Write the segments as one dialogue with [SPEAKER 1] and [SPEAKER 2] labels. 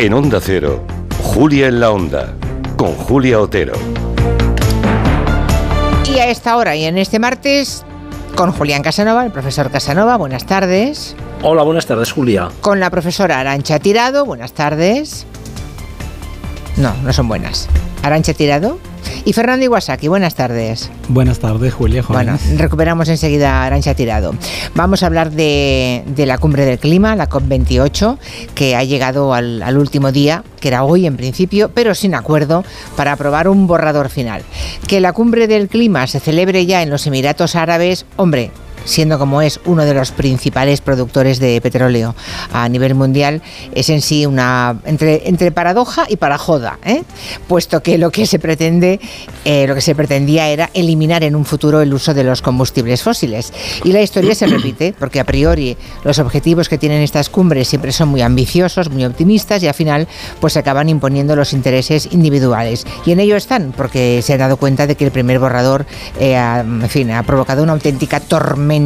[SPEAKER 1] En Onda Cero, Julia en la Onda, con Julia Otero.
[SPEAKER 2] Y a esta hora y en este martes, con Julián Casanova, el profesor Casanova, buenas tardes.
[SPEAKER 3] Hola, buenas tardes, Julia.
[SPEAKER 2] Con la profesora Arancha Tirado, buenas tardes. No, no son buenas. Arancha Tirado. Y Fernando Iwasaki, buenas tardes.
[SPEAKER 4] Buenas tardes, Julia.
[SPEAKER 2] Bueno, recuperamos enseguida a Arancha Tirado. Vamos a hablar de, la cumbre del clima, la COP28, que ha llegado al, al, último día, que era hoy en principio, pero sin acuerdo, para aprobar un borrador final. Que la cumbre del clima se celebre ya en los Emiratos Árabes, hombre, siendo como es uno de los principales productores de petróleo a nivel mundial, es en sí una entre, entre paradoja y parajoda, ¿eh? puesto que lo que se pretende, eh, lo que se pretendía era eliminar en un futuro el uso de los combustibles fósiles. Y la historia se repite, porque a priori los objetivos que tienen estas cumbres siempre son muy ambiciosos, muy optimistas, y al final pues se acaban imponiendo los intereses individuales. Y en ello están, porque se han dado cuenta de que el primer borrador, eh, en fin, ha provocado una auténtica tormenta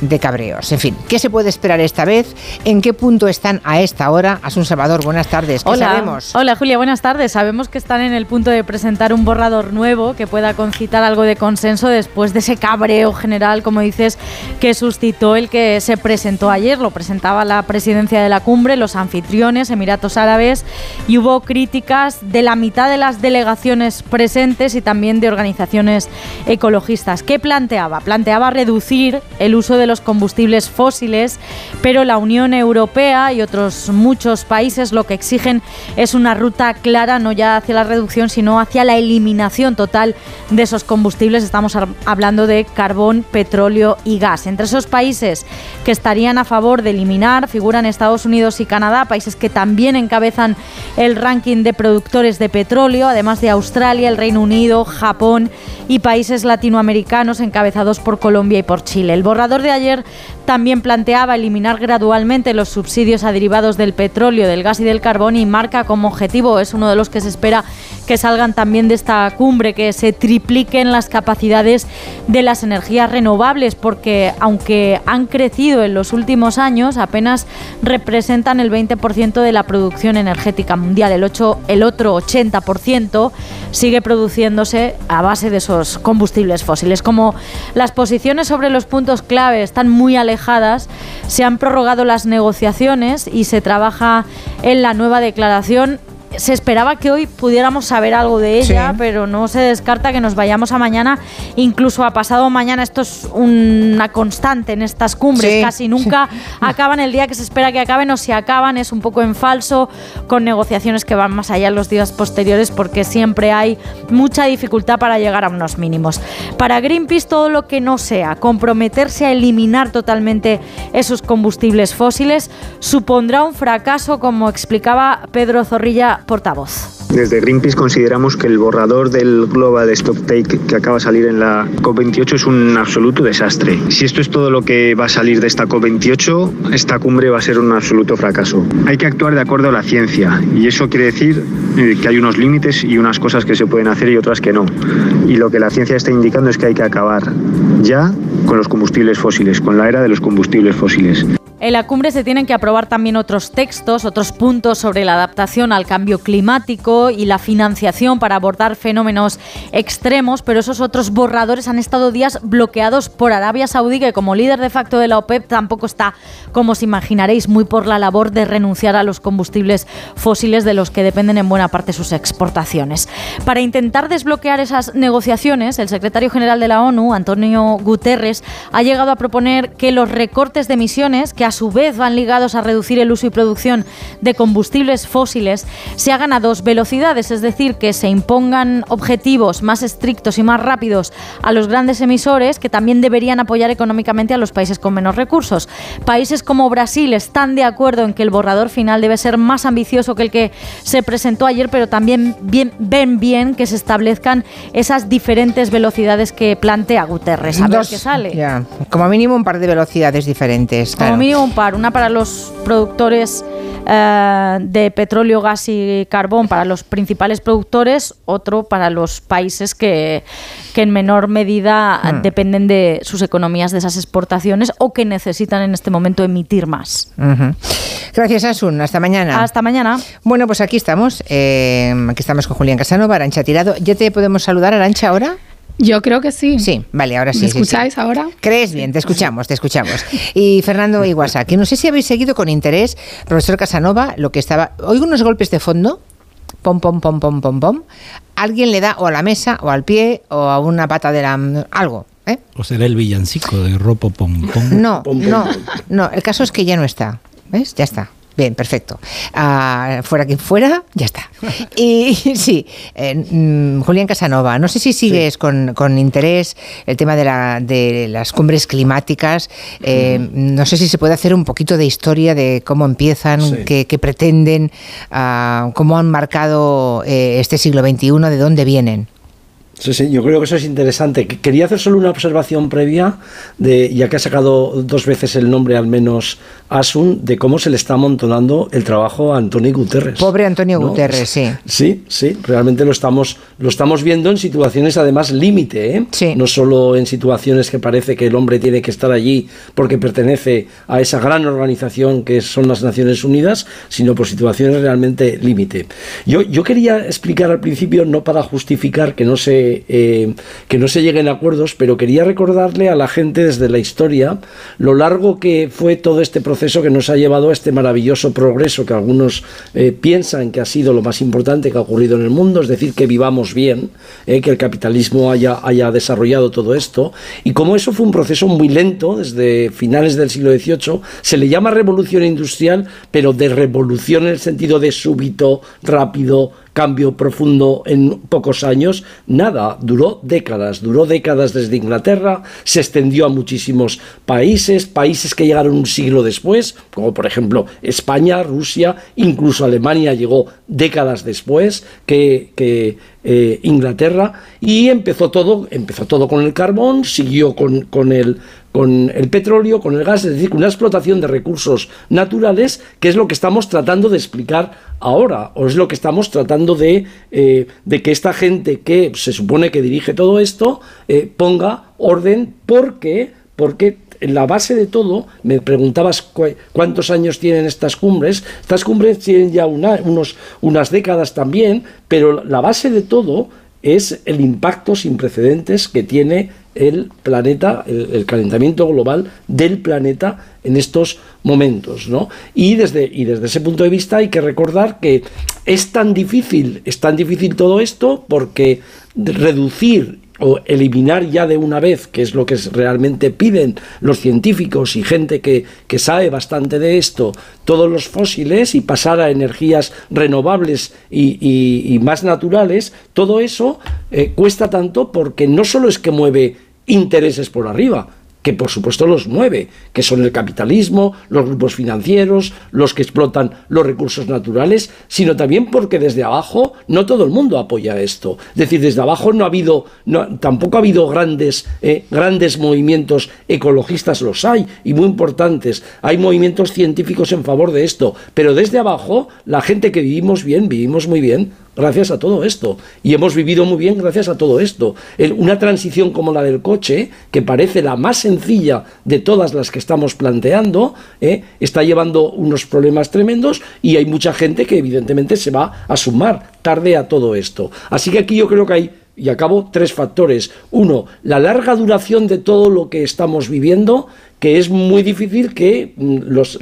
[SPEAKER 2] de cabreos. En fin, ¿qué se puede esperar esta vez? ¿En qué punto están a esta hora? Asun Salvador, buenas tardes. ¿Qué
[SPEAKER 5] Hola.
[SPEAKER 2] sabemos?
[SPEAKER 5] Hola Julia, buenas tardes. Sabemos que están en el punto de presentar un borrador nuevo que pueda concitar algo de consenso después de ese cabreo general, como dices, que suscitó el que se presentó ayer. Lo presentaba la presidencia de la cumbre, los anfitriones, Emiratos Árabes, y hubo críticas de la mitad de las delegaciones presentes y también de organizaciones ecologistas. ¿Qué planteaba? Planteaba reducir el uso de los combustibles fósiles, pero la Unión Europea y otros muchos países lo que exigen es una ruta clara, no ya hacia la reducción, sino hacia la eliminación total de esos combustibles. Estamos hablando de carbón, petróleo y gas. Entre esos países que estarían a favor de eliminar figuran Estados Unidos y Canadá, países que también encabezan el ranking de productores de petróleo, además de Australia, el Reino Unido, Japón y países latinoamericanos encabezados por Colombia y por Chile. El borrador de ayer también planteaba eliminar gradualmente los subsidios a derivados del petróleo, del gas y del carbón y marca como objetivo, es uno de los que se espera que salgan también de esta cumbre, que se tripliquen las capacidades de las energías renovables, porque aunque han crecido en los últimos años, apenas representan el 20% de la producción energética mundial. El, 8, el otro 80% sigue produciéndose a base de esos combustibles fósiles. Como las posiciones sobre los puntos clave están muy alejadas, se han prorrogado las negociaciones y se trabaja en la nueva declaración se esperaba que hoy pudiéramos saber algo de ella, sí. pero no se descarta que nos vayamos a mañana, incluso a pasado mañana. Esto es una constante en estas cumbres, sí. casi nunca sí. acaban el día que se espera que acaben o si acaban es un poco en falso, con negociaciones que van más allá en los días posteriores porque siempre hay mucha dificultad para llegar a unos mínimos. Para Greenpeace todo lo que no sea comprometerse a eliminar totalmente esos combustibles fósiles supondrá un fracaso, como explicaba Pedro Zorrilla
[SPEAKER 6] Desde Greenpeace consideramos que el borrador del Global Stocktake que acaba de salir en la COP28 es un absoluto desastre. Si esto es todo lo que va a salir de esta COP28, esta cumbre va a ser un absoluto fracaso. Hay que actuar de acuerdo a la ciencia y eso quiere decir eh, que hay unos límites y unas cosas que se pueden hacer y otras que no. Y lo que la ciencia está indicando es que hay que acabar ya con los combustibles fósiles, con la era de los combustibles fósiles.
[SPEAKER 5] En la cumbre se tienen que aprobar también otros textos, otros puntos sobre la adaptación al cambio climático y la financiación para abordar fenómenos extremos, pero esos otros borradores han estado días bloqueados por Arabia Saudí, que como líder de facto de la OPEP tampoco está, como os imaginaréis, muy por la labor de renunciar a los combustibles fósiles de los que dependen en buena parte sus exportaciones. Para intentar desbloquear esas negociaciones, el secretario general de la ONU, Antonio Guterres, ha llegado a proponer que los recortes de emisiones que a su vez van ligados a reducir el uso y producción de combustibles fósiles, se hagan a dos velocidades, es decir, que se impongan objetivos más estrictos y más rápidos a los grandes emisores que también deberían apoyar económicamente a los países con menos recursos. Países como Brasil están de acuerdo en que el borrador final debe ser más ambicioso que el que se presentó ayer, pero también bien, ven bien que se establezcan esas diferentes velocidades que plantea Guterres. A
[SPEAKER 2] Dos,
[SPEAKER 5] ver qué sale.
[SPEAKER 2] Ya, como mínimo un par de velocidades diferentes.
[SPEAKER 5] Como mínimo un par, una para los productores eh, de petróleo, gas y carbón para los principales productores, otro para los países que, que en menor medida
[SPEAKER 2] Hmm.
[SPEAKER 5] dependen de sus economías de esas exportaciones o que necesitan en este momento emitir más.
[SPEAKER 2] Gracias, Asun. Hasta mañana.
[SPEAKER 5] Hasta mañana.
[SPEAKER 2] Bueno, pues aquí estamos. eh, aquí estamos con Julián Casanova, Arancha Tirado. ¿Ya te podemos saludar, Arancha, ahora?
[SPEAKER 7] Yo creo que sí.
[SPEAKER 2] Sí, vale, ahora sí.
[SPEAKER 7] ¿Me
[SPEAKER 2] sí, sí.
[SPEAKER 7] escucháis ahora?
[SPEAKER 2] ¿Crees bien? Te escuchamos, te escuchamos. Y Fernando Iguasaki, no sé si habéis seguido con interés, profesor Casanova, lo que estaba... Oigo unos golpes de fondo, pom, pom, pom, pom, pom, pom. Alguien le da o a la mesa, o al pie, o a una pata de la... algo, ¿eh?
[SPEAKER 4] ¿O será el villancico de Ropo Pom Pom?
[SPEAKER 2] No, no, no, el caso es que ya no está, ¿ves? Ya está. Bien, perfecto. Ah, fuera quien fuera, ya está. Y sí, eh, mm, Julián Casanova, no sé si sigues con, con interés el tema de, la, de las cumbres climáticas. Eh, No sé si se puede hacer un poquito de historia de cómo empiezan,
[SPEAKER 4] Sí.
[SPEAKER 2] qué, qué pretenden, ah, cómo han marcado eh, este siglo XXI, de dónde vienen.
[SPEAKER 8] Sí, sí, yo creo que eso es interesante. Que- Quería hacer solo una observación previa, de, ya que ha sacado dos veces el nombre al menos Asun, de cómo se le está amontonando el trabajo a Antonio Guterres.
[SPEAKER 2] Pobre Antonio
[SPEAKER 8] ¿no?
[SPEAKER 2] Guterres, sí.
[SPEAKER 8] Sí, sí, realmente lo estamos, lo estamos viendo en situaciones además límite, ¿eh?
[SPEAKER 2] Sí.
[SPEAKER 8] no solo en situaciones que parece que el hombre tiene que estar allí porque pertenece a esa gran organización que son las Naciones Unidas, sino por situaciones realmente límite. Yo, yo quería explicar al principio, no para justificar que no se eh, que no se lleguen a acuerdos, pero quería recordarle a la gente desde la historia lo largo que fue todo este proceso que nos ha llevado a este maravilloso progreso que algunos eh, piensan que ha sido lo más importante que ha ocurrido en el mundo, es decir, que vivamos bien, eh, que el capitalismo haya, haya desarrollado todo esto, y como eso fue un proceso muy lento desde finales del siglo XVIII, se le llama revolución industrial, pero de revolución en el sentido de súbito, rápido, cambio profundo en pocos años, nada, duró décadas, duró décadas desde Inglaterra, se extendió a muchísimos países, países que llegaron un siglo después, como por ejemplo España, Rusia, incluso Alemania llegó décadas después que, eh, Inglaterra, y empezó todo, empezó todo con el carbón, siguió con, con el con el petróleo, con el gas, es decir, con una explotación de recursos naturales, que es lo que estamos tratando de explicar ahora, o es lo que estamos tratando de, eh, que esta gente que se supone que dirige todo esto eh, ponga orden, porque, porque la base de todo, me preguntabas cu- cuántos años tienen estas cumbres. Estas cumbres tienen ya una- unos, unas décadas también, pero la base de todo es el impacto sin precedentes que tiene el planeta, el, calentamiento global del planeta en estos momentos, ¿no? Y desde, y desde ese punto de vista hay que recordar que es tan difícil, es tan difícil todo esto porque reducir o eliminar ya de una vez, que es lo que realmente piden los científicos y gente que, que sabe bastante de esto, todos los fósiles y pasar a energías renovables y, y- más naturales, todo eso eh, cuesta tanto porque no solo es que mueve intereses por arriba, que por supuesto los mueve, que son el capitalismo, los grupos financieros, los que explotan los recursos naturales, sino también porque desde abajo no todo el mundo apoya esto. Es decir, desde abajo no ha habido, tampoco ha habido grandes, eh, grandes movimientos ecologistas, los hay, y muy importantes. Hay movimientos científicos en favor de esto, pero desde abajo, la gente que vivimos bien, vivimos muy bien gracias a todo esto. Y hemos vivido muy bien gracias a todo esto. Una transición como la del coche, que parece la más sencilla de todas las que estamos planteando, ¿eh? está llevando unos problemas tremendos y hay mucha gente que evidentemente se va a sumar tarde a todo esto. Así que aquí yo creo que hay y acabo tres factores. Uno, la larga duración de todo lo que estamos viviendo, que es muy difícil que mm, los,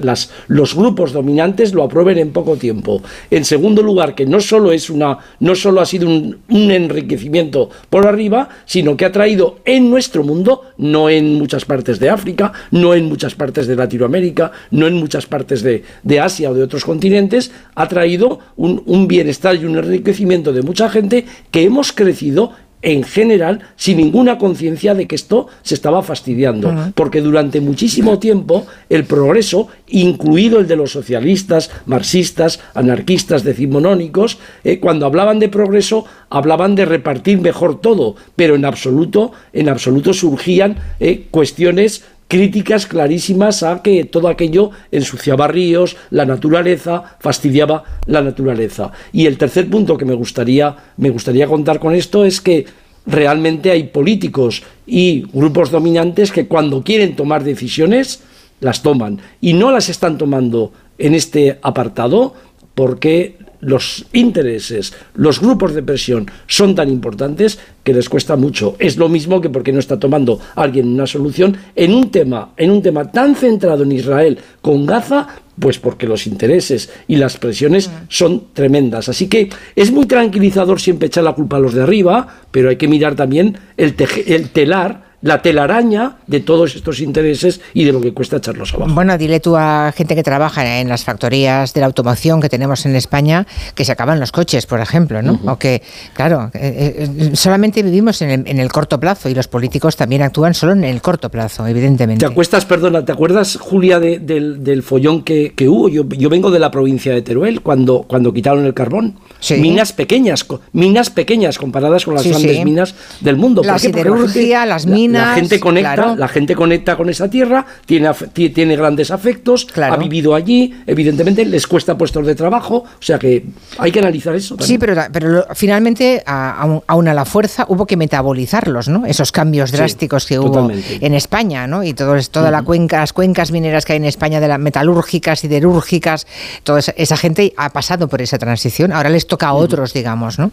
[SPEAKER 8] los grupos dominantes lo aprueben en poco tiempo. En segundo lugar, que no solo es una, no solo ha sido un, un enriquecimiento por arriba, sino que ha traído en nuestro mundo, no en muchas partes de África, no en muchas partes de Latinoamérica, no en muchas partes de, de Asia o de otros continentes, ha traído un, un bienestar y un enriquecimiento de mucha gente que hemos crecido en general sin ninguna conciencia de que esto se estaba fastidiando, porque durante muchísimo tiempo el progreso, incluido el de los socialistas, marxistas, anarquistas, decimonónicos, eh, cuando hablaban de progreso hablaban de repartir mejor todo, pero en absoluto, en absoluto surgían eh, cuestiones críticas clarísimas a que todo aquello ensuciaba ríos, la naturaleza, fastidiaba la naturaleza. Y el tercer punto que me gustaría, me gustaría contar con esto es que realmente hay políticos y grupos dominantes que cuando quieren tomar decisiones, las toman. Y no las están tomando en este apartado porque los intereses, los grupos de presión son tan importantes que les cuesta mucho. Es lo mismo que porque no está tomando alguien una solución en un tema, en un tema tan centrado en Israel con Gaza, pues porque los intereses y las presiones mm. son tremendas. Así que es muy tranquilizador siempre echar la culpa a los de arriba, pero hay que mirar también el, el telar la telaraña de todos estos intereses y de lo que cuesta echarlos abajo.
[SPEAKER 2] Bueno, dile tú a gente que trabaja en las factorías de la automoción que tenemos en España que se acaban los coches, por ejemplo, ¿no? O que, claro, eh, eh, solamente vivimos en el, corto plazo y los políticos también actúan solo en el corto plazo, evidentemente.
[SPEAKER 8] ¿Te acuestas, perdona, ¿te acuerdas, Julia, del, follón que, hubo? Yo, vengo de la provincia de Teruel cuando, cuando quitaron el carbón. Minas pequeñas, minas pequeñas comparadas con las grandes minas del mundo.
[SPEAKER 2] La siderurgia, las minas
[SPEAKER 8] la gente conecta, la gente conecta con esa tierra, tiene, tiene grandes afectos, ha vivido allí, evidentemente les cuesta puestos de trabajo, o sea que hay que analizar eso.
[SPEAKER 2] Sí, pero, pero finalmente, aún a la fuerza, hubo que metabolizarlos, ¿no? Esos cambios drásticos que hubo en España, ¿no? Y todo, toda la cuenca, las cuencas mineras que hay en España, de las metalúrgicas, siderúrgicas, toda esa, gente ha pasado por esa transición, ahora les toca a otros, digamos, ¿no?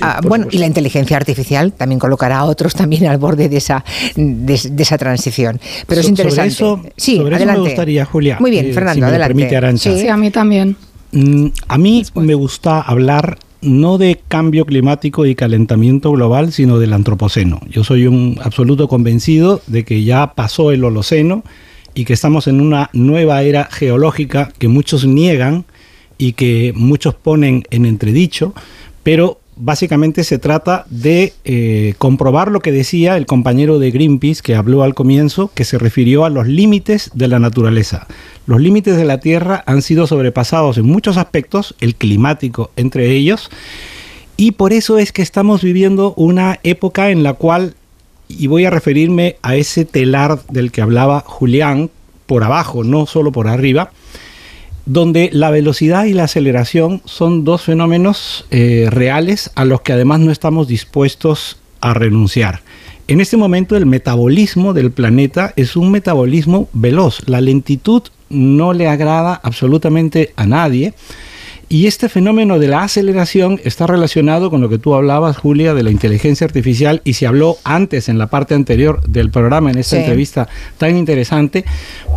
[SPEAKER 2] Ah, bueno, y la inteligencia artificial también colocará a otros también al borde de esa de, esa transición. Pero es interesante.
[SPEAKER 4] Sobre eso, sí, adelante. me gustaría, Julia.
[SPEAKER 2] Muy bien, Fernando, adelante.
[SPEAKER 7] Sí. a mí también.
[SPEAKER 4] Mm, a mí me gusta hablar no de cambio climático y calentamiento global, sino del antropoceno. Yo soy un absoluto convencido de que ya pasó el Holoceno y que estamos en una nueva era geológica que muchos niegan y que muchos ponen en entredicho, pero básicamente se trata de eh, comprobar lo que decía el compañero de Greenpeace que habló al comienzo, que se refirió a los límites de la naturaleza. Los límites de la Tierra han sido sobrepasados en muchos aspectos, el climático entre ellos, y por eso es que estamos viviendo una época en la cual, y voy a referirme a ese telar del que hablaba Julián, por abajo, no solo por arriba, donde la velocidad y la aceleración son dos fenómenos eh, reales a los que además no estamos dispuestos a renunciar. En este momento el metabolismo del planeta es un metabolismo veloz. La lentitud no le agrada absolutamente a nadie. Y este fenómeno de la aceleración está relacionado con lo que tú hablabas, Julia, de la inteligencia artificial y se habló antes en la parte anterior del programa, en esta entrevista tan interesante,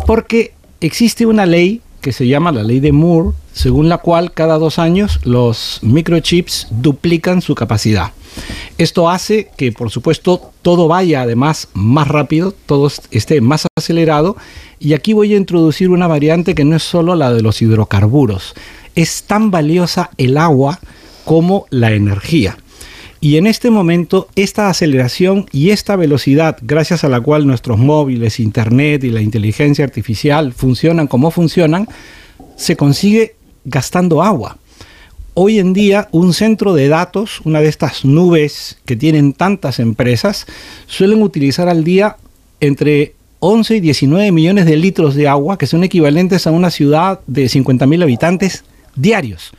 [SPEAKER 4] porque existe una ley que se llama la ley de Moore, según la cual cada dos años los microchips duplican su capacidad. Esto hace que, por supuesto, todo vaya además más rápido, todo esté más acelerado. Y aquí voy a introducir una variante que no es solo la de los hidrocarburos. Es tan valiosa el agua como la energía. Y en este momento, esta aceleración y esta velocidad, gracias a la cual nuestros móviles, Internet y la inteligencia artificial funcionan como funcionan, se consigue gastando agua. Hoy en día, un centro de datos, una de estas nubes que tienen tantas empresas, suelen utilizar al día entre 11 y 19 millones de litros de agua, que son equivalentes a una ciudad de 50.000 habitantes diarios.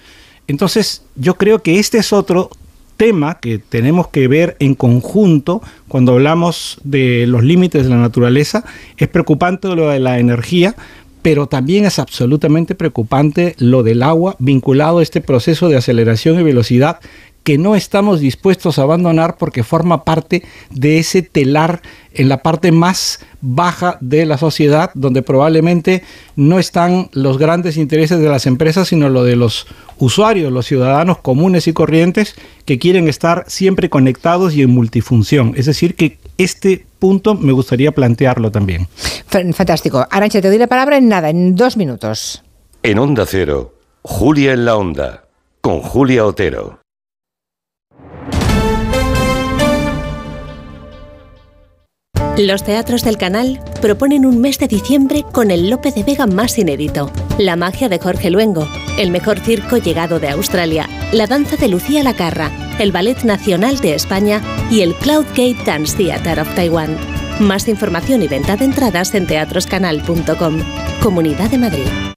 [SPEAKER 4] Entonces, yo creo que este es otro tema que tenemos que ver en conjunto cuando hablamos de los límites de la naturaleza. Es preocupante lo de la energía, pero también es absolutamente preocupante lo del agua vinculado a este proceso de aceleración y velocidad que no estamos dispuestos a abandonar porque forma parte de ese telar en la parte más baja de la sociedad, donde probablemente no están los grandes intereses de las empresas, sino lo de los usuarios, los ciudadanos comunes y corrientes que quieren estar siempre conectados y en multifunción. Es decir, que este punto me gustaría plantearlo también.
[SPEAKER 2] Fantástico. Arancha, te doy la palabra en nada, en dos minutos.
[SPEAKER 1] En Onda Cero, Julia en la Onda, con Julia Otero.
[SPEAKER 3] Los teatros del canal proponen un mes de diciembre con el Lope de Vega más inédito, la magia de Jorge Luengo, el mejor circo llegado de Australia, la danza de Lucía Lacarra, el Ballet Nacional de España y el Cloud Gate Dance Theatre of Taiwan. Más información y venta de entradas en teatroscanal.com. Comunidad de Madrid.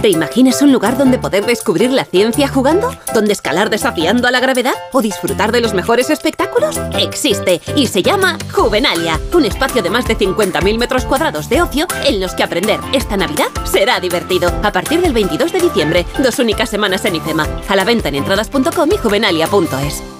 [SPEAKER 9] ¿Te imaginas un lugar donde poder descubrir la ciencia jugando? ¿Donde escalar desafiando a la gravedad? ¿O disfrutar de los mejores espectáculos? Existe y se llama Juvenalia, un espacio de más de 50.000 metros cuadrados de ocio en los que aprender esta Navidad será divertido. A partir del 22 de diciembre, dos únicas semanas en IFEMA. A la venta en entradas.com y juvenalia.es.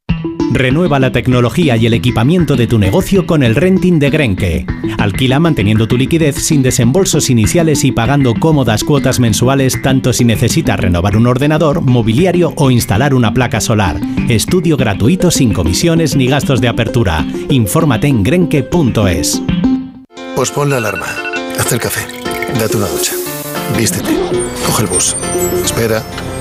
[SPEAKER 10] Renueva la tecnología y el equipamiento de tu negocio con el renting de Grenke. Alquila manteniendo tu liquidez sin desembolsos iniciales y pagando cómodas cuotas mensuales tanto si necesitas renovar un ordenador, mobiliario o instalar una placa solar. Estudio gratuito sin comisiones ni gastos de apertura. Infórmate en grenke.es.
[SPEAKER 11] Pues pon la alarma, haz el café, date una ducha, vístete, coge el bus, espera,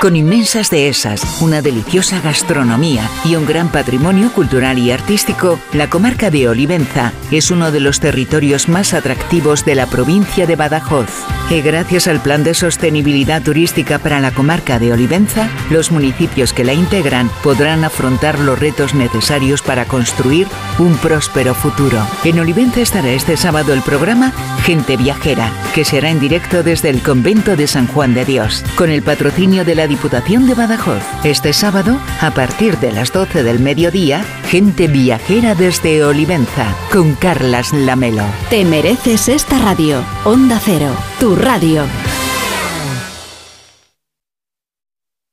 [SPEAKER 12] Con inmensas dehesas, una deliciosa gastronomía y un gran patrimonio cultural y artístico, la comarca de Olivenza es uno de los territorios más atractivos de la provincia de Badajoz. Y gracias al Plan de Sostenibilidad Turística para la comarca de Olivenza, los municipios que la integran podrán afrontar los retos necesarios para construir un próspero futuro. En Olivenza estará este sábado el programa Gente Viajera, que será en directo desde el convento de San Juan de Dios, con el patrocinio de la Diputación de Badajoz. Este sábado, a partir de las 12 del mediodía, Gente Viajera desde Olivenza, con Carlas Lamelo.
[SPEAKER 13] Te mereces esta radio. Onda Cero, tu radio.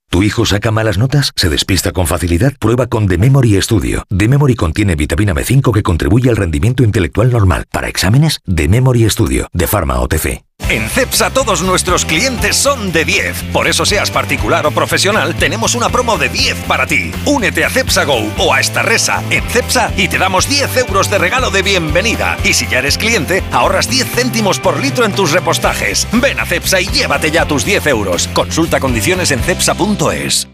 [SPEAKER 14] ¿Tu hijo saca malas notas? ¿Se despista con facilidad? Prueba con The Memory Studio. The Memory contiene vitamina B5 que contribuye al rendimiento intelectual normal. Para exámenes, The Memory Studio, de Pharma OTC.
[SPEAKER 15] En CEPSA todos nuestros clientes son de 10. Por eso seas particular o profesional, tenemos una promo de 10 para ti. Únete a CEPSA Go o a esta resa en CEPSA y te damos 10 euros de regalo de bienvenida. Y si ya eres cliente, ahorras 10 céntimos por litro en tus repostajes. Ven a CEPSA y llévate ya tus 10 euros. Consulta condiciones en cepsa.es.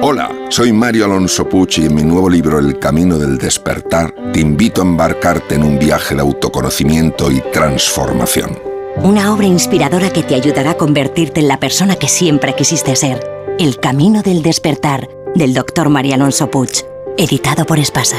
[SPEAKER 16] Hola, soy Mario Alonso Pucci y en mi nuevo libro El Camino del Despertar te invito a embarcarte en un viaje de autoconocimiento y transformación.
[SPEAKER 17] Una obra inspiradora que te ayudará a convertirte en la persona que siempre quisiste ser. El Camino del Despertar, del Dr. María Alonso Puig, editado por Espasa.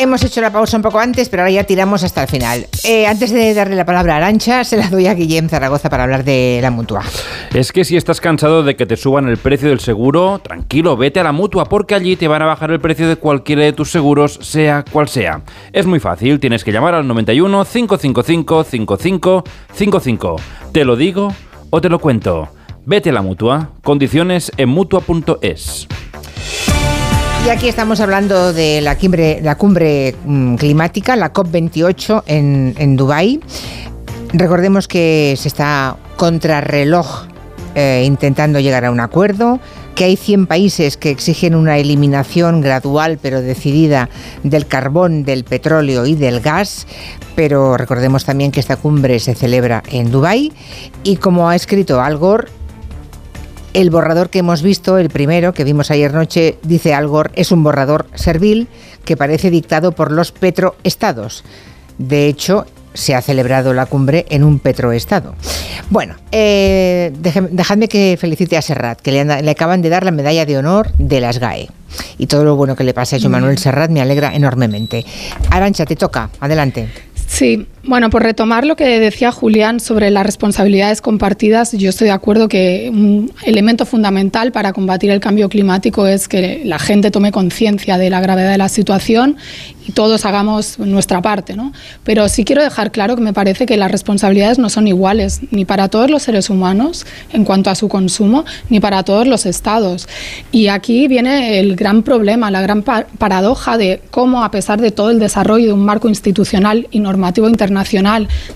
[SPEAKER 2] Hemos hecho la pausa un poco antes, pero ahora ya tiramos hasta el final. Eh, antes de darle la palabra a Arancha, se la doy a Guillem Zaragoza para hablar de la mutua.
[SPEAKER 18] Es que si estás cansado de que te suban el precio del seguro, tranquilo, vete a la mutua, porque allí te van a bajar el precio de cualquiera de tus seguros, sea cual sea. Es muy fácil, tienes que llamar al 91 555 5555. ¿Te lo digo o te lo cuento? Vete a la mutua. Condiciones en mutua.es.
[SPEAKER 2] Y aquí estamos hablando de la cumbre, mm, climática, la COP28 en, en Dubái. Recordemos que se está contrarreloj eh, intentando llegar a un acuerdo, que hay 100 países que exigen una eliminación gradual pero decidida del carbón, del petróleo y del gas, pero recordemos también que esta cumbre se celebra en Dubái y como ha escrito Al Gore, el borrador que hemos visto, el primero que vimos ayer noche, dice Al Gore, es un borrador servil que parece dictado por los petroestados. De hecho, se ha celebrado la cumbre en un petroestado. Bueno, eh, dejadme que felicite a Serrat, que le, le, acaban de dar la medalla de honor de las GAE. Y todo lo bueno que le pasa a Joan Manuel Serrat me alegra enormemente. Arancha, te toca. Adelante.
[SPEAKER 7] Sí, bueno, por retomar lo que decía Julián sobre las responsabilidades compartidas, yo estoy de acuerdo que un elemento fundamental para combatir el cambio climático es que la gente tome conciencia de la gravedad de la situación y todos hagamos nuestra parte, ¿no? Pero sí quiero dejar claro que me parece que las responsabilidades no son iguales ni para todos los seres humanos en cuanto a su consumo, ni para todos los estados. Y aquí viene el gran problema, la gran paradoja de cómo, a pesar de todo el desarrollo de un marco institucional y normativo internacional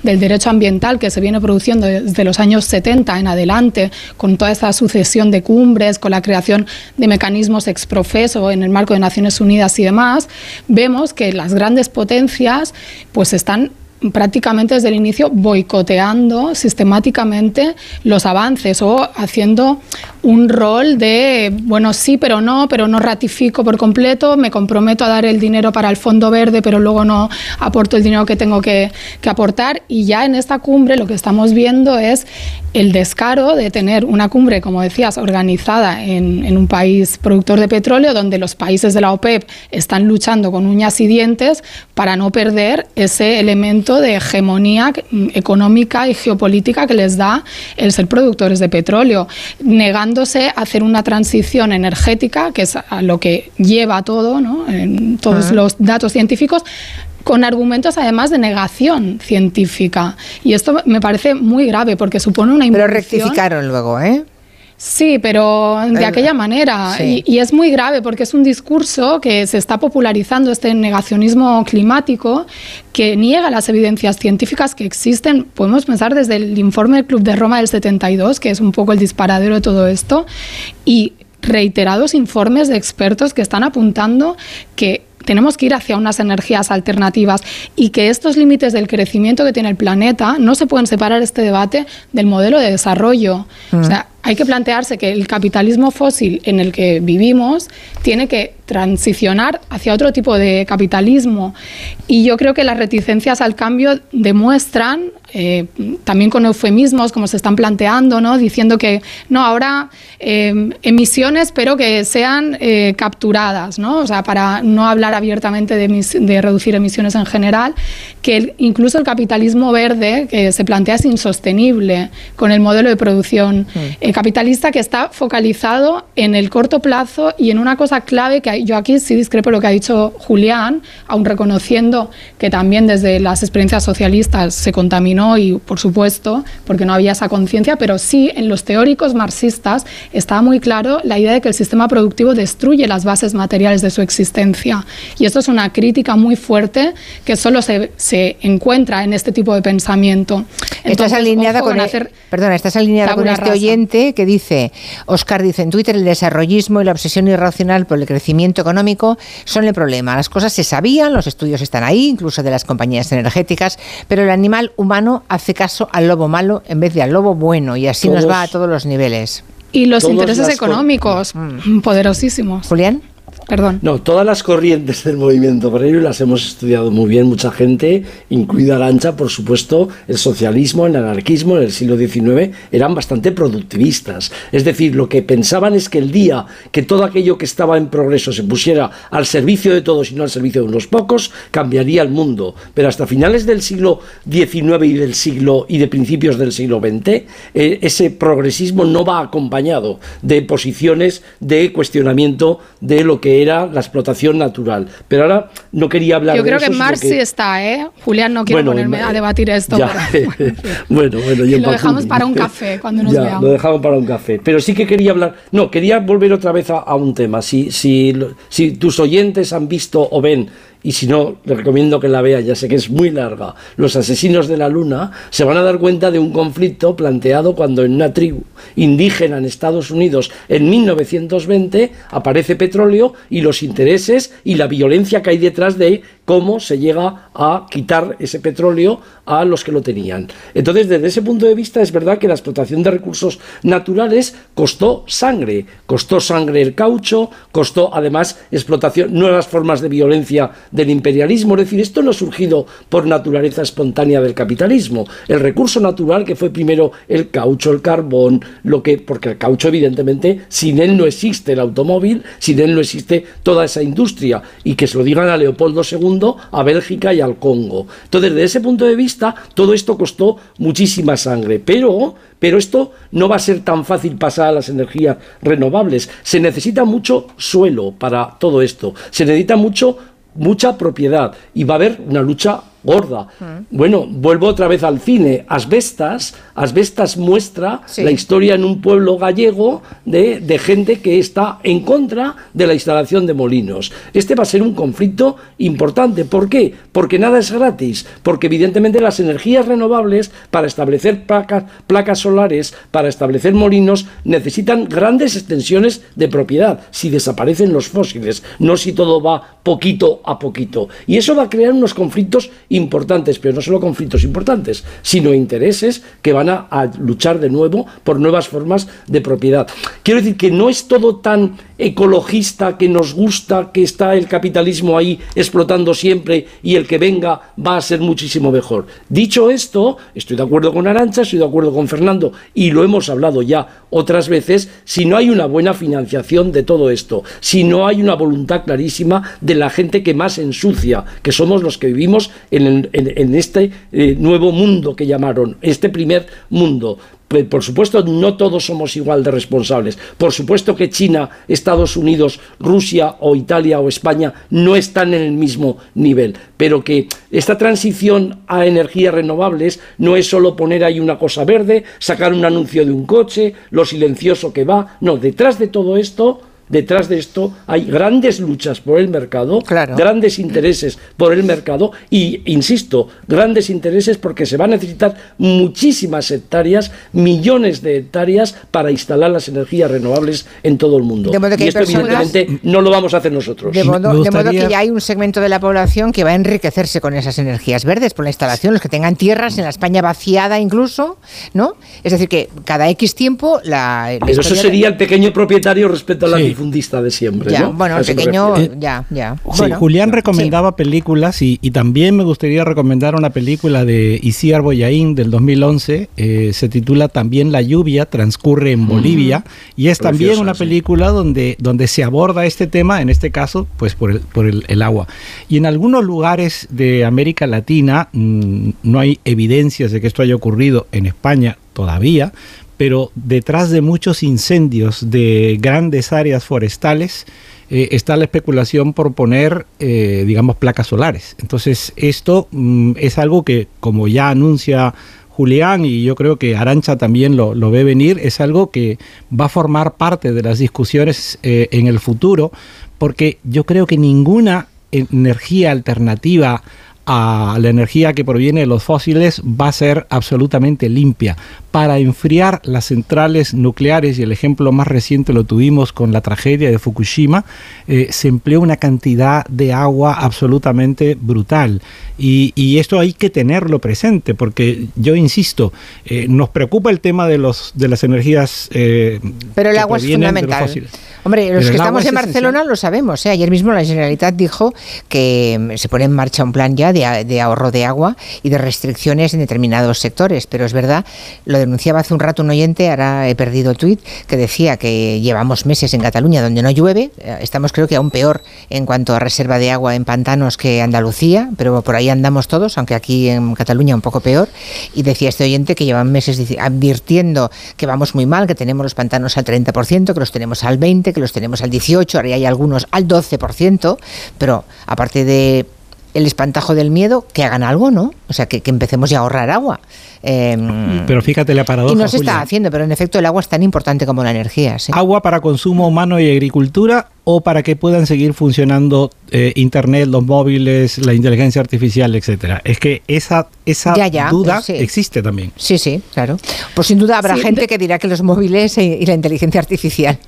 [SPEAKER 7] del derecho ambiental que se viene produciendo desde los años 70 en adelante, con toda esa sucesión de cumbres, con la creación de mecanismos exprofeso en el marco de Naciones Unidas y demás, vemos que las grandes potencias pues están prácticamente desde el inicio boicoteando sistemáticamente los avances o haciendo un rol de, bueno, sí, pero no, pero no ratifico por completo, me comprometo a dar el dinero para el fondo verde, pero luego no aporto el dinero que tengo que, que aportar. Y ya en esta cumbre lo que estamos viendo es el descaro de tener una cumbre, como decías, organizada en, en un país productor de petróleo, donde los países de la OPEP están luchando con uñas y dientes para no perder ese elemento de hegemonía económica y geopolítica que les da el ser productores de petróleo, negándose hacer una transición energética, que es a lo que lleva todo, ¿no? en todos los datos científicos, con argumentos además de negación científica. Y esto me parece muy grave porque supone una
[SPEAKER 2] Pero rectificaron luego, ¿eh?
[SPEAKER 7] Sí, pero de
[SPEAKER 2] El-
[SPEAKER 7] aquella manera.
[SPEAKER 2] sí.
[SPEAKER 7] Y, y es muy grave porque es un discurso que se está popularizando, este negacionismo climático, que niega las evidencias científicas que existen. Podemos pensar desde el informe del Club de Roma del 72, que es un poco el disparadero de todo esto, y reiterados informes de expertos que están apuntando que tenemos que ir hacia unas energías alternativas y que estos límites del crecimiento que tiene el planeta no se pueden separar este debate del modelo de desarrollo. O sea, hay que plantearse que el capitalismo fósil en el que vivimos tiene que transicionar hacia otro tipo de capitalismo. Y yo creo que las reticencias al cambio demuestran, eh, también con eufemismos como se están planteando, ¿no? diciendo que no, ahora eh, emisiones, pero que sean eh, capturadas, ¿no? o sea, para no hablar abiertamente de, emis- de reducir emisiones en general, que el- incluso el capitalismo verde que se plantea es insostenible con el modelo de producción eh, capitalista que está focalizado en el corto plazo y en una cosa clave que yo aquí sí discrepo lo que ha dicho Julián, aun reconociendo que también desde las experiencias socialistas se contaminó y por supuesto porque no había esa conciencia, pero sí en los teóricos marxistas estaba muy claro la idea de que el sistema productivo destruye las bases materiales de su existencia y esto es una crítica muy fuerte que solo se, se encuentra en este tipo de pensamiento.
[SPEAKER 2] Estás
[SPEAKER 7] Entonces,
[SPEAKER 2] alineada
[SPEAKER 7] ojo
[SPEAKER 2] con,
[SPEAKER 7] hacer
[SPEAKER 2] perdona, estás alineada con este
[SPEAKER 7] rasa.
[SPEAKER 2] oyente que dice, Oscar dice en Twitter, el desarrollismo y la obsesión irracional por el crecimiento económico son el problema. Las cosas se sabían, los estudios están ahí, incluso de las compañías energéticas, pero el animal humano hace caso al lobo malo en vez de al lobo bueno y así nos
[SPEAKER 8] Todos-
[SPEAKER 2] va a todos los niveles.
[SPEAKER 7] Y los intereses económicos poderosísimos.
[SPEAKER 2] Julián.
[SPEAKER 7] Perdón.
[SPEAKER 8] No, todas las corrientes del movimiento obrero las hemos estudiado muy bien, mucha gente, incluida Arancha, por supuesto, el socialismo, el anarquismo en el siglo XIX eran bastante productivistas. Es decir, lo que pensaban es que el día que todo aquello que estaba en progreso se pusiera al servicio de todos y no al servicio de unos pocos, cambiaría el mundo. Pero hasta finales del siglo XIX y del siglo y de principios del siglo XX, eh, ese progresismo no va acompañado de posiciones de cuestionamiento de lo que era la explotación natural. Pero ahora no quería hablar
[SPEAKER 7] Yo
[SPEAKER 8] de
[SPEAKER 7] creo
[SPEAKER 8] eso,
[SPEAKER 7] que
[SPEAKER 8] sino
[SPEAKER 7] Marx sí está, ¿eh? Julián, no quiero
[SPEAKER 8] Bueno,
[SPEAKER 7] ponerme
[SPEAKER 8] en-
[SPEAKER 7] a debatir esto. Pero-
[SPEAKER 8] bueno, bueno, y
[SPEAKER 7] Y
[SPEAKER 8] en
[SPEAKER 7] lo dejamos para un café cuando nos
[SPEAKER 8] ya,
[SPEAKER 7] veamos.
[SPEAKER 8] Lo dejamos para un café. Pero sí que quería hablar. No, quería volver otra vez a, a un tema. Si, si, si tus oyentes han visto o ven, y si no, les recomiendo que la vean, ya sé que es muy larga, Los Asesinos de la Luna, se van a dar cuenta de un conflicto planteado cuando en una tribu indígena en Estados Unidos en 1920 aparece petróleo y los intereses y la violencia que hay detrás de cómo se llega a quitar ese petróleo a los que lo tenían. Entonces, desde ese punto de vista, es verdad que la explotación de recursos naturales costó sangre. Costó sangre el caucho, costó además explotación, nuevas formas de violencia del imperialismo. Es decir, esto no ha surgido por naturaleza espontánea del capitalismo. El recurso natural que fue primero el caucho, el carbón, lo que, porque el caucho, evidentemente, sin él no existe el automóvil, sin él no existe toda esa industria. Y que se lo digan a Leopoldo II, a Bélgica y al Congo. Entonces, desde ese punto de vista, todo esto costó muchísima sangre. Pero, pero esto no va a ser tan fácil pasar a las energías renovables. Se necesita mucho suelo para todo esto. Se necesita mucho mucha propiedad y va a haber una lucha gorda. Bueno, vuelvo otra vez al cine. Asbestas, Asbestas muestra la historia en un pueblo gallego de, de gente que está en contra de la instalación de molinos. Este va a ser un conflicto importante. ¿Por qué? Porque nada es gratis. Porque evidentemente las energías renovables para establecer placas, placas solares, para establecer molinos, necesitan grandes extensiones de propiedad si desaparecen los fósiles, no si todo va poquito a poquito. Y eso va a crear unos conflictos importantes, pero no solo conflictos importantes, sino intereses que van a, luchar de nuevo por nuevas formas de propiedad. Quiero decir que no es todo tan ecologista que nos gusta, que está el capitalismo ahí explotando siempre y el que venga va a ser muchísimo mejor. Dicho esto, estoy de acuerdo con Arancha, estoy de acuerdo con Fernando y lo hemos hablado ya otras veces, si no hay una buena financiación de todo esto, si no hay una voluntad clarísima de la gente que más ensucia, que somos los que vivimos en, en- este eh, nuevo mundo que llamaron, este primer mundo. Por supuesto no todos somos igual de responsables. Por supuesto que China, Estados Unidos, Rusia o Italia o España no están en el mismo nivel, pero que esta transición a energías renovables no es solo poner ahí una cosa verde, sacar un anuncio de un coche, lo silencioso que va, no, detrás de todo esto detrás de esto hay grandes luchas por el mercado, grandes intereses por el mercado y, insisto, grandes intereses porque se va a necesitar muchísimas hectáreas, millones de hectáreas para instalar las energías renovables en todo el mundo. y esto evidentemente no lo vamos a hacer nosotros.
[SPEAKER 2] De modo, que ya hay un segmento de la población que va a enriquecerse con esas energías verdes por la instalación, los que tengan tierras en la España vaciada incluso, ¿no? Es decir, que cada X tiempo la...
[SPEAKER 8] Pero eso sería el pequeño propietario respecto a la fundista de siempre.
[SPEAKER 2] Ya, bueno, el pequeño, ya, ya.
[SPEAKER 4] Sí, Julián recomendaba películas y, y, también me gustaría recomendar una película de Isiar Boyaín del 2011. Eh, se titula También la lluvia, transcurre en Bolivia. Y es también una película donde, donde se aborda este tema, en este caso, pues por el, por el, el agua. Y en algunos lugares de América Latina mmm, no hay evidencias de que esto haya ocurrido en España todavía, pero detrás de muchos incendios de grandes áreas forestales eh, está la especulación por poner, eh, digamos, placas solares. Entonces, esto mm, es algo que, como ya anuncia Julián y yo creo que Arancha también lo, ve venir, es algo que va a formar parte de las discusiones eh, en el futuro, porque yo creo que ninguna energía alternativa a la energía que proviene de los fósiles va a ser absolutamente limpia. Para enfriar las centrales nucleares, y el ejemplo más reciente lo tuvimos con la tragedia de Fukushima, eh, se empleó una cantidad de agua absolutamente brutal. Y, y, esto hay que tenerlo presente, porque yo insisto, eh, nos preocupa el tema de, los, de las energías. Eh,
[SPEAKER 2] Pero el agua es fundamental. Hombre, los Pero que estamos en Barcelona esencial. lo sabemos. Ayer mismo la Generalitat dijo que mm, se pone en marcha un plan ya de, de, ahorro de agua y de restricciones en determinados sectores. Pero es verdad, lo denunciaba hace un rato un oyente, ahora he perdido el tuit, que decía que llevamos meses en Cataluña donde no llueve. Estamos creo que aún peor en cuanto a reserva de agua en pantanos que Andalucía, pero por ahí andamos todos, aunque aquí en Cataluña un poco peor. Y decía este oyente que llevan meses advirtiendo que vamos muy mal, que tenemos los pantanos al 30%, que los tenemos al 20%, que los tenemos al 18%, ahora hay algunos al 12%, pero aparte de el espantajo del miedo, que hagan algo, ¿no? O sea, que, que empecemos ya a ahorrar agua.
[SPEAKER 4] Eh, pero fíjate la paradoja.
[SPEAKER 2] Y no se está haciendo, pero en efecto el agua es tan importante como la energía. ¿sí?
[SPEAKER 4] Agua para consumo humano y agricultura o para que puedan seguir funcionando eh, Internet, los móviles, la inteligencia artificial, etcétera. Es que esa, esa
[SPEAKER 2] ya, ya,
[SPEAKER 4] duda
[SPEAKER 2] sí.
[SPEAKER 4] existe también.
[SPEAKER 2] Sí, sí, claro. Pues sin duda habrá sí, gente que dirá que los móviles y la inteligencia artificial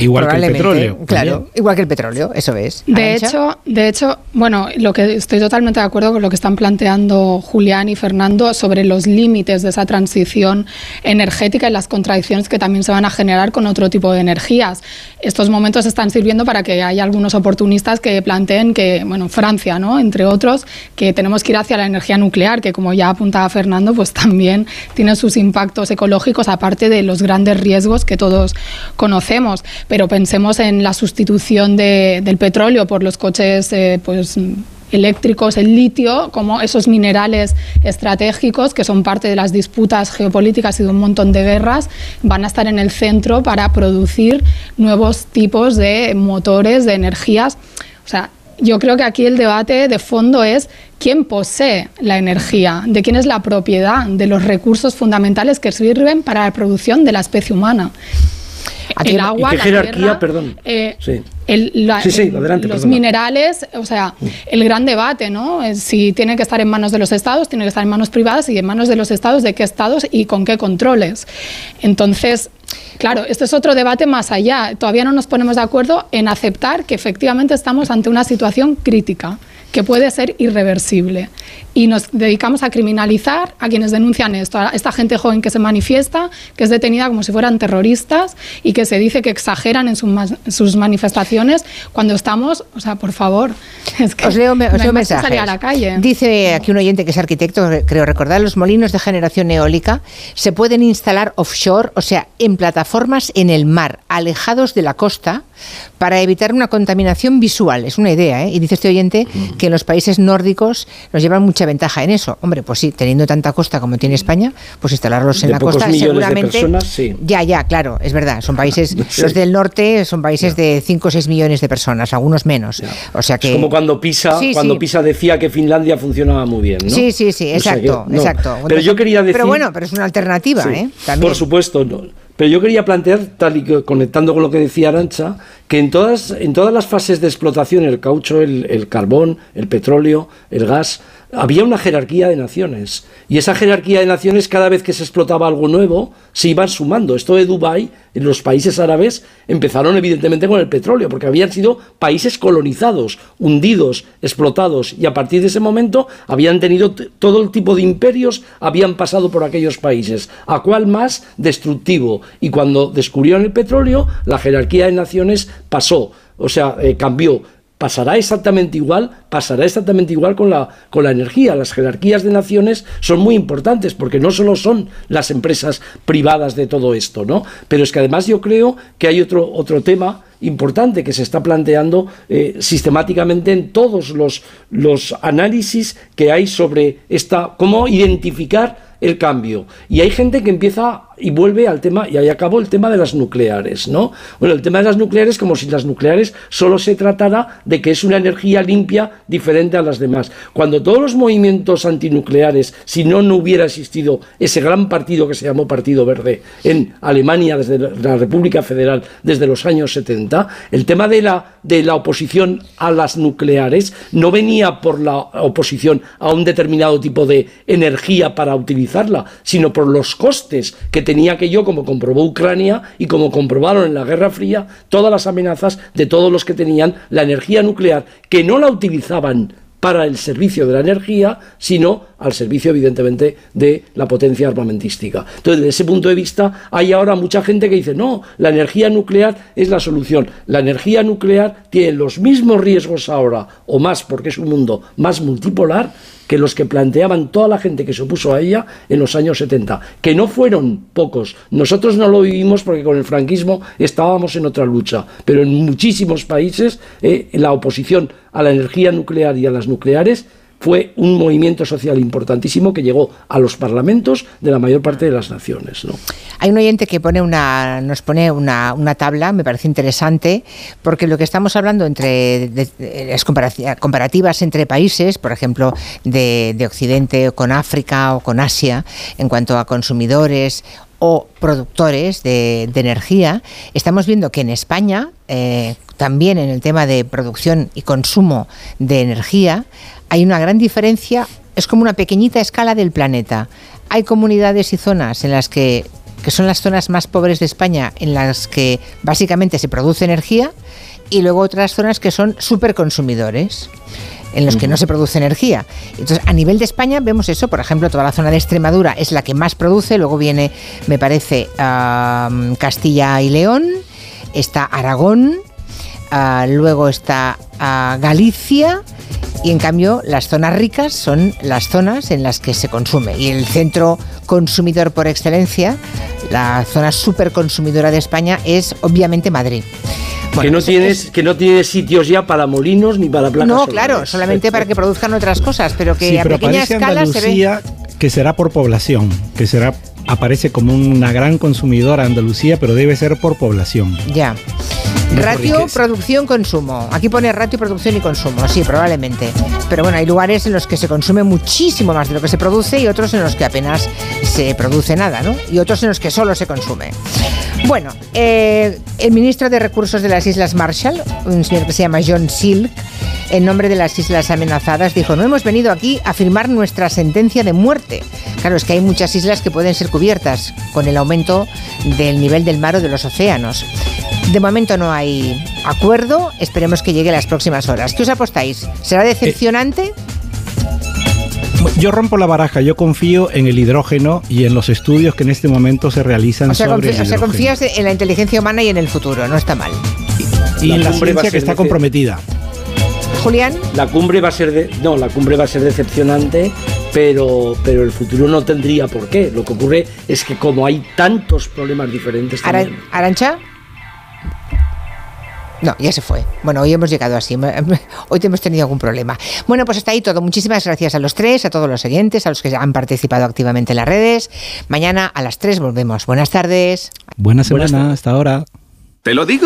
[SPEAKER 4] Igual que el petróleo.
[SPEAKER 2] Claro, también. igual que el petróleo, eso es.
[SPEAKER 7] De hecho, de hecho, bueno, lo que estoy totalmente de acuerdo con lo que están planteando Julián y Fernando sobre los límites de esa transición energética y las contradicciones que también se van a generar con otro tipo de energías. Estos momentos están sirviendo para que haya algunos oportunistas que planteen que, bueno, Francia, ¿no? entre otros, que tenemos que ir hacia la energía nuclear, que como ya apuntaba Fernando, pues también tiene sus impactos ecológicos, aparte de los grandes riesgos que todos conocemos pero pensemos en la sustitución de, del petróleo por los coches eh, pues, eléctricos, el litio, como esos minerales estratégicos que son parte de las disputas geopolíticas y de un montón de guerras, van a estar en el centro para producir nuevos tipos de motores, de energías. O sea, yo creo que aquí el debate de fondo es quién posee la energía, de quién es la propiedad de los recursos fundamentales que sirven para la producción de la especie humana el agua,
[SPEAKER 8] ¿Y qué jerarquía,
[SPEAKER 7] la tierra,
[SPEAKER 8] perdón?
[SPEAKER 7] Eh,
[SPEAKER 8] sí.
[SPEAKER 7] El, la,
[SPEAKER 8] sí, sí, adelante,
[SPEAKER 7] los
[SPEAKER 8] perdona.
[SPEAKER 7] minerales, o sea, el gran debate, ¿no? Si tiene que estar en manos de los estados, tiene que estar en manos privadas y en manos de los estados, de qué estados y con qué controles. Entonces, claro, este es otro debate más allá. Todavía no nos ponemos de acuerdo en aceptar que efectivamente estamos ante una situación crítica que puede ser irreversible. Y nos dedicamos a criminalizar a quienes denuncian esto, a esta gente joven que se manifiesta, que es detenida como si fueran terroristas y que se dice que exageran en su, sus manifestaciones cuando estamos, o sea, por favor, es que
[SPEAKER 2] os leo, me, os
[SPEAKER 7] no
[SPEAKER 2] leo mensajes.
[SPEAKER 7] salir a la calle.
[SPEAKER 2] Dice aquí un oyente que es arquitecto, creo recordar, los molinos de generación eólica se pueden instalar offshore, o sea, en plataformas en el mar, alejados de la costa, para evitar una contaminación visual. Es una idea, ¿eh? Y dice este oyente que los países nórdicos nos llevan mucha ventaja en eso. Hombre, pues sí, teniendo tanta costa como tiene España, pues instalarlos en
[SPEAKER 8] De
[SPEAKER 2] la costa
[SPEAKER 8] millones de
[SPEAKER 2] seguramente.
[SPEAKER 8] personas, sí.
[SPEAKER 2] Ya, ya, claro, es verdad. Son países,
[SPEAKER 8] Sí.
[SPEAKER 2] los del norte son países de 5 o 6 millones de personas, algunos menos. O sea que.
[SPEAKER 8] Es como cuando Pisa,
[SPEAKER 2] Sí,
[SPEAKER 8] cuando. Pisa decía que Finlandia funcionaba muy bien, ¿no?
[SPEAKER 2] Sí, sí, sí,
[SPEAKER 8] O sea que,
[SPEAKER 2] exacto,
[SPEAKER 8] no.
[SPEAKER 2] exacto.
[SPEAKER 8] Pero yo quería decir...
[SPEAKER 2] Pero bueno, pero es una alternativa, ¿eh? También.
[SPEAKER 8] Por supuesto, no. Pero yo quería plantear, tal y que- conectando con lo que decía Arancha, que en todas, en todas las fases de explotación, el caucho, el, el carbón, el petróleo, el gas, había una jerarquía de naciones. Y esa jerarquía de naciones, cada vez que se explotaba algo nuevo, se iban sumando. Esto de Dubái, en los países árabes, empezaron evidentemente con el petróleo, porque habían sido países colonizados, hundidos, explotados, y a partir de ese momento habían tenido todo el tipo de imperios, habían pasado por aquellos países. ¿A cuál más destructivo? Y cuando descubrieron el petróleo, la jerarquía de naciones pasó, o sea, eh, cambió. Pasará exactamente igual, pasará exactamente igual con la, con la energía. Las jerarquías de naciones son muy importantes porque no solo son las empresas privadas de todo esto, ¿no? Pero es que además yo creo que hay otro, otro tema importante que se está planteando eh, sistemáticamente en todos los, los análisis que hay sobre esta, cómo identificar el cambio. Y hay gente que empieza y vuelve al tema, y ahí acabó el tema de las nucleares, ¿no? Bueno, el tema de las nucleares como si las nucleares solo se tratara de que es una energía limpia diferente a las demás. Cuando todos los movimientos antinucleares, si no, no hubiera existido ese gran partido que se llamó Partido Verde en Alemania, desde la- República Federal, desde los años 70, el tema de la, de la oposición a las nucleares no venía por la oposición a un determinado tipo de energía para utilizarla, sino por los costes que tenía aquello, como comprobó Ucrania y como comprobaron en la Guerra Fría, todas las amenazas de todos los que tenían la energía nuclear, que no la utilizaban para el servicio de la energía, sino al servicio, evidentemente, de la potencia armamentística. Entonces, desde ese punto de vista, hay ahora mucha gente que dice, no, la energía nuclear es la solución. La energía nuclear tiene los mismos riesgos ahora, o más, porque es un mundo más multipolar, que los que planteaban toda la gente que se opuso a ella en los años 70, que no fueron pocos. Nosotros no lo vivimos porque con el franquismo estábamos en otra lucha, pero en muchísimos países eh, la oposición a la energía nuclear y a las nucleares fue un movimiento social importantísimo que llegó a los parlamentos de la mayor parte de las naciones.
[SPEAKER 2] Hay un oyente que pone una, nos pone una, tabla, me parece interesante, porque lo que estamos hablando entre de- comparativas entre países, por ejemplo, de, de Occidente con África o con Asia, en cuanto a consumidores o productores de, de energía, estamos viendo que en España, eh, también en el tema de producción y consumo de energía, hay una gran diferencia, es como una pequeñita escala del planeta. Hay comunidades y zonas en las que, que son las zonas más pobres de España, en las que básicamente se produce energía, y luego otras zonas que son superconsumidores en los que no se produce energía. Entonces, a nivel de España vemos eso, por ejemplo, toda la zona de Extremadura es la que más produce, luego viene, me parece, Castilla y León, está Aragón, ah, luego está ah, Galicia y en cambio las zonas ricas son las zonas en las que se consume y el centro consumidor por excelencia, la zona superconsumidora de España es obviamente Madrid.
[SPEAKER 8] que, no tienes, que no tienes sitios ya para molinos ni para placas
[SPEAKER 2] No,
[SPEAKER 8] solares.
[SPEAKER 2] claro, solamente para que produzcan otras cosas, pero que
[SPEAKER 19] Sí,
[SPEAKER 2] a
[SPEAKER 19] pero
[SPEAKER 2] pequeña escala se ve.
[SPEAKER 19] Andalucía que será por población, que será aparece como una gran consumidora Andalucía, pero debe ser por población.
[SPEAKER 2] Ya.
[SPEAKER 19] No
[SPEAKER 2] Ratio, producción, consumo. Aquí pone ratio, producción y consumo, sí, probablemente. Pero bueno, hay lugares en los que se consume muchísimo más de lo que se produce y otros en los que apenas se produce nada, ¿no? Y otros en los que solo se consume. Bueno, eh, el ministro de Recursos de las Islas Marshall, un señor que se llama John Silk, en nombre de las Islas Amenazadas, dijo, no hemos venido aquí a firmar nuestra sentencia de muerte. Claro, es que hay muchas islas que pueden ser cubiertas con el aumento del nivel del mar o de los océanos. De momento no hay acuerdo, esperemos que llegue las próximas horas. ¿Qué os apostáis? ¿Será decepcionante?
[SPEAKER 19] Yo rompo la baraja, yo confío en el hidrógeno y en los estudios que en este momento se realizan
[SPEAKER 2] O sea,
[SPEAKER 19] sobre
[SPEAKER 2] confi-
[SPEAKER 19] el
[SPEAKER 2] o sea, confías en la inteligencia humana y en el futuro, no está mal.
[SPEAKER 19] y en la ciencia que está comprometida.
[SPEAKER 2] Julián.
[SPEAKER 8] La cumbre va a ser de, no, la cumbre va a ser decepcionante, pero, pero el futuro no tendría por qué. Lo que ocurre es que como hay tantos problemas diferentes
[SPEAKER 2] Ara-
[SPEAKER 8] también,
[SPEAKER 2] Arancha, No, ya se fue. Bueno, hoy hemos llegado así. Hoy hemos tenido algún problema. Bueno, pues está ahí todo. Muchísimas gracias a los tres, a todos los oyentes, a los que han participado activamente en las redes. Mañana a las 3 volvemos. Buenas tardes.
[SPEAKER 19] Buena semana, hasta ahora.
[SPEAKER 15] Te lo digo